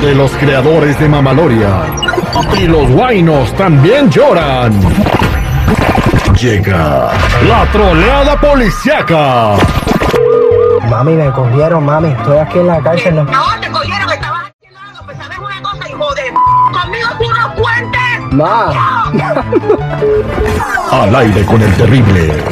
de los creadores de Mamaloria. Y los guainos también lloran. Llega la troleada policiaca. Mami, me cogieron, mami. Estoy aquí en la cárcel. No, No, te cogieron, estabas aquí al lado. Pues sabes una cosa, hijo de... Conmigo tú no cuentes. Ma. Al aire con el terrible.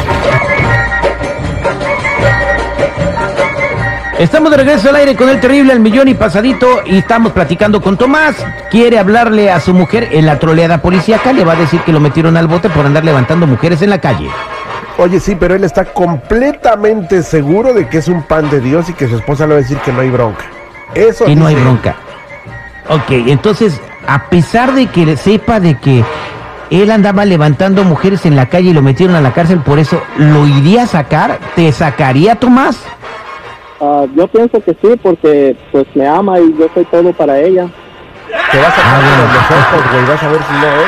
Estamos de regreso al aire con el terrible al millón y pasadito y estamos platicando con Tomás. Quiere hablarle a su mujer en la troleada policíaca. Le va a decir que lo metieron al bote por andar levantando mujeres en la calle. Oye, sí, pero él está completamente seguro de que es un pan de Dios y que su esposa le va a decir que no hay bronca. Eso Que no hay dice. bronca. Ok, entonces, a pesar de que sepa de que él andaba levantando mujeres en la calle y lo metieron a la cárcel, por eso, ¿lo iría a sacar? ¿Te sacaría, Tomás? Ah, yo pienso que sí, porque pues me ama y yo soy todo para ella. Te vas a Ah, bueno. los ojos, güey. Vas a ver si no, ¿eh?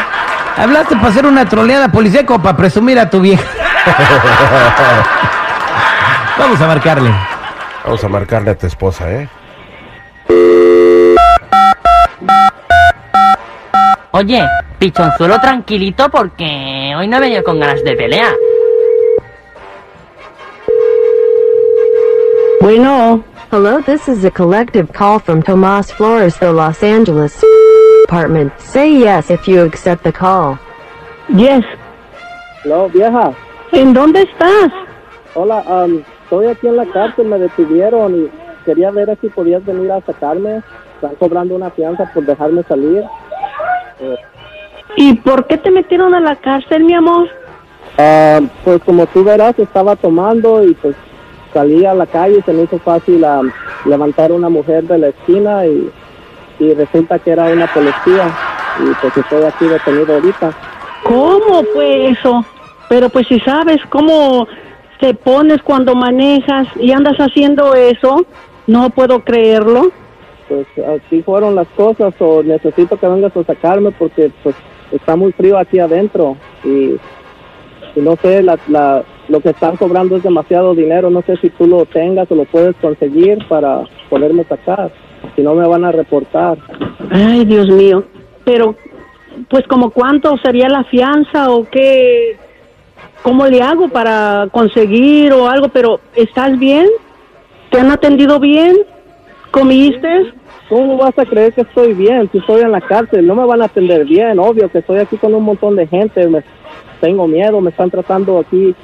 Hablaste para hacer una troleada policíaca o para presumir a tu vieja. Vamos a marcarle. Vamos a marcarle a tu esposa, ¿eh? Oye, pichonzuelo tranquilito porque hoy no he venido con ganas de pelea. Bueno. Hello, this is a collective call from Tomas Flores, the Los Angeles apartment. Say yes if you accept the call. Yes. Hello, vieja. ¿En dónde estás? Hola, am, estoy aquí en la cárcel, me detuvieron y quería ver si podías venir a sacarme. Están cobrando una fianza por dejarme salir. ¿Y por qué te metieron a la cárcel, mi amor? Ah, pues como tú verás, estaba tomando y pues salí a la calle y se me hizo fácil am, levantar a una mujer de la esquina y, y resulta que era una policía y pues estoy aquí detenido ahorita. ¿Cómo fue eso? Pero pues si sabes cómo te pones cuando manejas y andas haciendo eso, no puedo creerlo. Pues así fueron las cosas o necesito que vengas a sacarme porque pues está muy frío aquí adentro y, y no sé, la, la, lo que están cobrando es demasiado dinero, no sé si tú lo tengas o lo puedes conseguir para poderme sacar, si no me van a reportar. Ay, Dios mío. Pero, pues, como cuánto sería la fianza o qué? ¿Cómo le hago para conseguir o algo? Pero, ¿estás bien? ¿Te han atendido bien? ¿Comiste? ¿Cómo vas a creer que estoy bien si estoy en la cárcel? No me van a atender bien, obvio que estoy aquí con un montón de gente, me, tengo miedo, me están tratando aquí,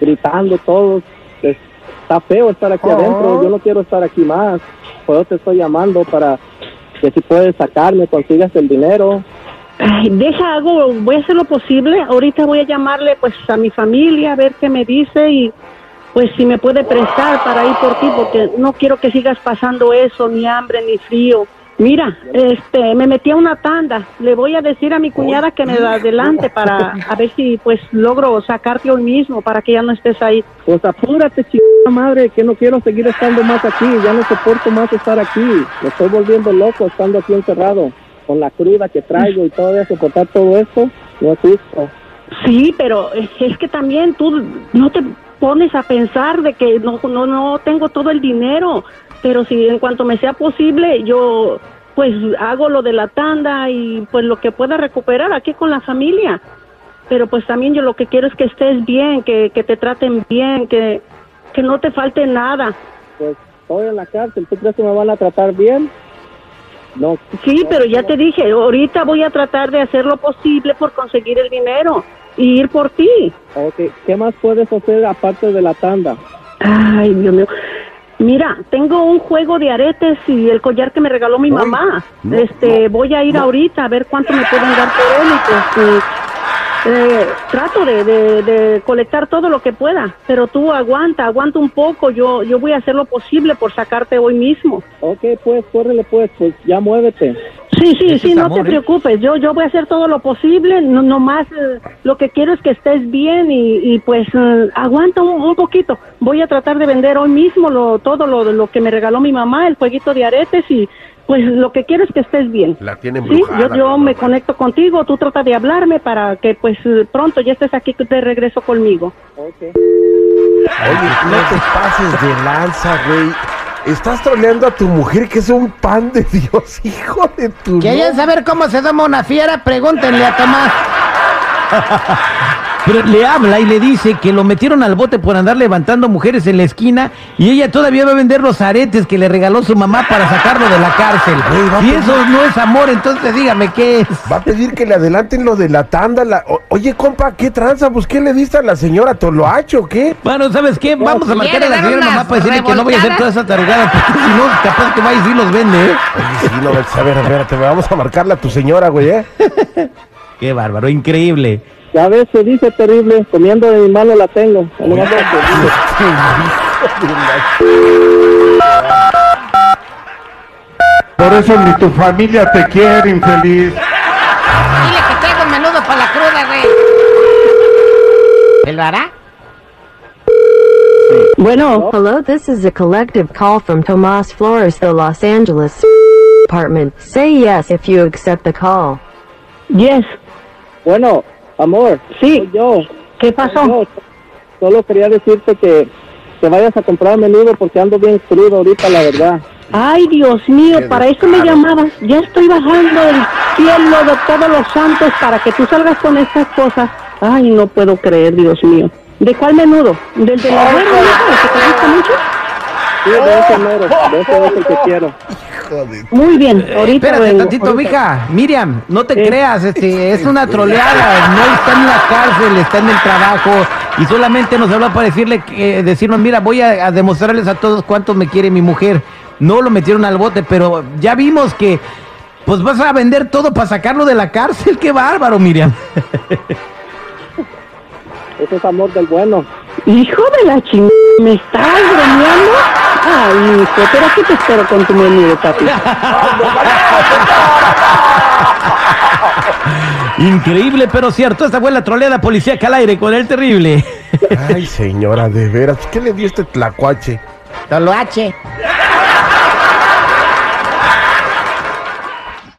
gritando todos. Es- está feo estar aquí adentro, yo no quiero estar aquí más. Por eso te estoy llamando para que si puedes sacarme, consigas el dinero. Ay, deja, hago, voy a hacer lo posible. Ahorita voy a llamarle, pues, a mi familia a ver qué me dice y, pues, si me puede prestar para ir por ti, porque no quiero que sigas pasando eso, ni hambre, ni frío. Mira, este, me metí a una tanda. Le voy a decir a mi cuñada que me da adelante para a ver si, pues, logro sacarte hoy mismo para que ya no estés ahí. Pues apúrate, chica madre, que no quiero seguir estando más aquí, ya no soporto más estar aquí. Me estoy volviendo loco estando aquí encerrado, con la cruda que traigo y todo eso, soportar todo esto, no es justo. Sí, pero es es que también tú no te pones a pensar de que no, no, no tengo todo el dinero, pero si en cuanto me sea posible, yo pues hago lo de la tanda y pues lo que pueda recuperar aquí con la familia. Pero pues también yo lo que quiero es que estés bien, que, que te traten bien, que, que no te falte nada. Pues estoy en la cárcel, ¿tú crees que me van a tratar bien? No. Sí, pero ya te dije, ahorita voy a tratar de hacer lo posible por conseguir el dinero y ir por ti. Ok, ¿qué más puedes hacer aparte de la tanda? Ay, Dios mío. Mira, tengo un juego de aretes y el collar que me regaló mi mamá. este, voy a ir ahorita a ver cuánto me pueden dar por él y pues eh, eh, trato de, de, de colectar todo lo que pueda. Pero tú aguanta, aguanta un poco. Yo, yo voy a hacer lo posible por sacarte hoy mismo. Ok, pues, córrele pues, pues ya muévete. Sí, sí, Ese sí, no amor, te ¿eh? preocupes. Yo, yo voy a hacer todo lo posible. No, nomás eh, lo que quiero es que estés bien y, y pues eh, aguanta un, un poquito. Voy a tratar de vender hoy mismo lo, todo lo, lo que me regaló mi mamá, el jueguito de aretes y pues lo que quiero es que estés bien. La tienen Sí, yo, yo me conecto contigo, tú trata de hablarme para que pues eh, pronto ya estés aquí de regreso conmigo. Oye, no te pases de lanza, güey. Estás troleando a tu mujer que es un pan de Dios, hijo de tu... ¿Quieren saber cómo se toma una fiera? Pregúntenle a Tomás. Pero le habla y le dice que lo metieron al bote por andar levantando mujeres en la esquina y ella todavía va a vender los aretes que le regaló su mamá para sacarlo de la cárcel. A Y pedir- eso no es amor, entonces dígame qué es. Va a pedir que le adelanten lo de la tanda. la- o- Oye, compa, ¿qué tranza? Pues, ¿qué le diste a la señora Toloacho qué? Bueno, ¿sabes qué? Vamos a marcar a la señora mamá para decirle que no voy a hacer toda esa tarugada, porque si no, capaz que va y sí los vende, ¿eh? Oye, sí, no, a ver, espérate, vamos a marcarle a tu señora, güey, ¿eh? Qué bárbaro, increíble. Ya ves, se dice terrible, comiendo de mi mano la tengo. Por eso ni tu familia te quiere, infeliz. Dile que traigo un menudo para la cruda, güey. ¿Él lo hará? Bueno, Hello, this is a collective call from Tomas Flores, the Los Angeles apartment. Say yes if you accept the call. yes. Bueno, amor. Sí. soy yo. ¿Qué pasó? Yo solo quería decirte que te vayas a comprar menudo porque ando bien crudo ahorita, la verdad. Ay, Dios mío, para eso me llamabas. Ya estoy bajando del cielo de todos los santos para que tú salgas con estas cosas. Ay, no puedo creer, Dios mío. ¿De cuál menudo? ¿Del de la abuela, hijo, que te gusta mucho? Sí, de ese mero, de ese es el que quiero. Muy bien, ahorita Eh, Espérate vengo, tantito, ahorita. mija. Miriam, no te Eh. creas, este, es una troleada. No está en la cárcel, está en el trabajo. Y solamente nos habló para decirle que, decirnos, mira, voy a, a demostrarles a todos cuánto me quiere mi mujer. No lo metieron al bote, pero ya vimos que, pues vas a vender todo para sacarlo de la cárcel. Qué bárbaro, Miriam. Ese es amor del bueno. Hijo de la chingada, ¿me estás bromeando? Ay, pero aquí te espero con tu menudo, papi. Increíble, pero cierto. Esta fue la troleada policíaca al aire con el terrible. Ay, señora, de veras, ¿qué le dio este tlacuache? Toloache.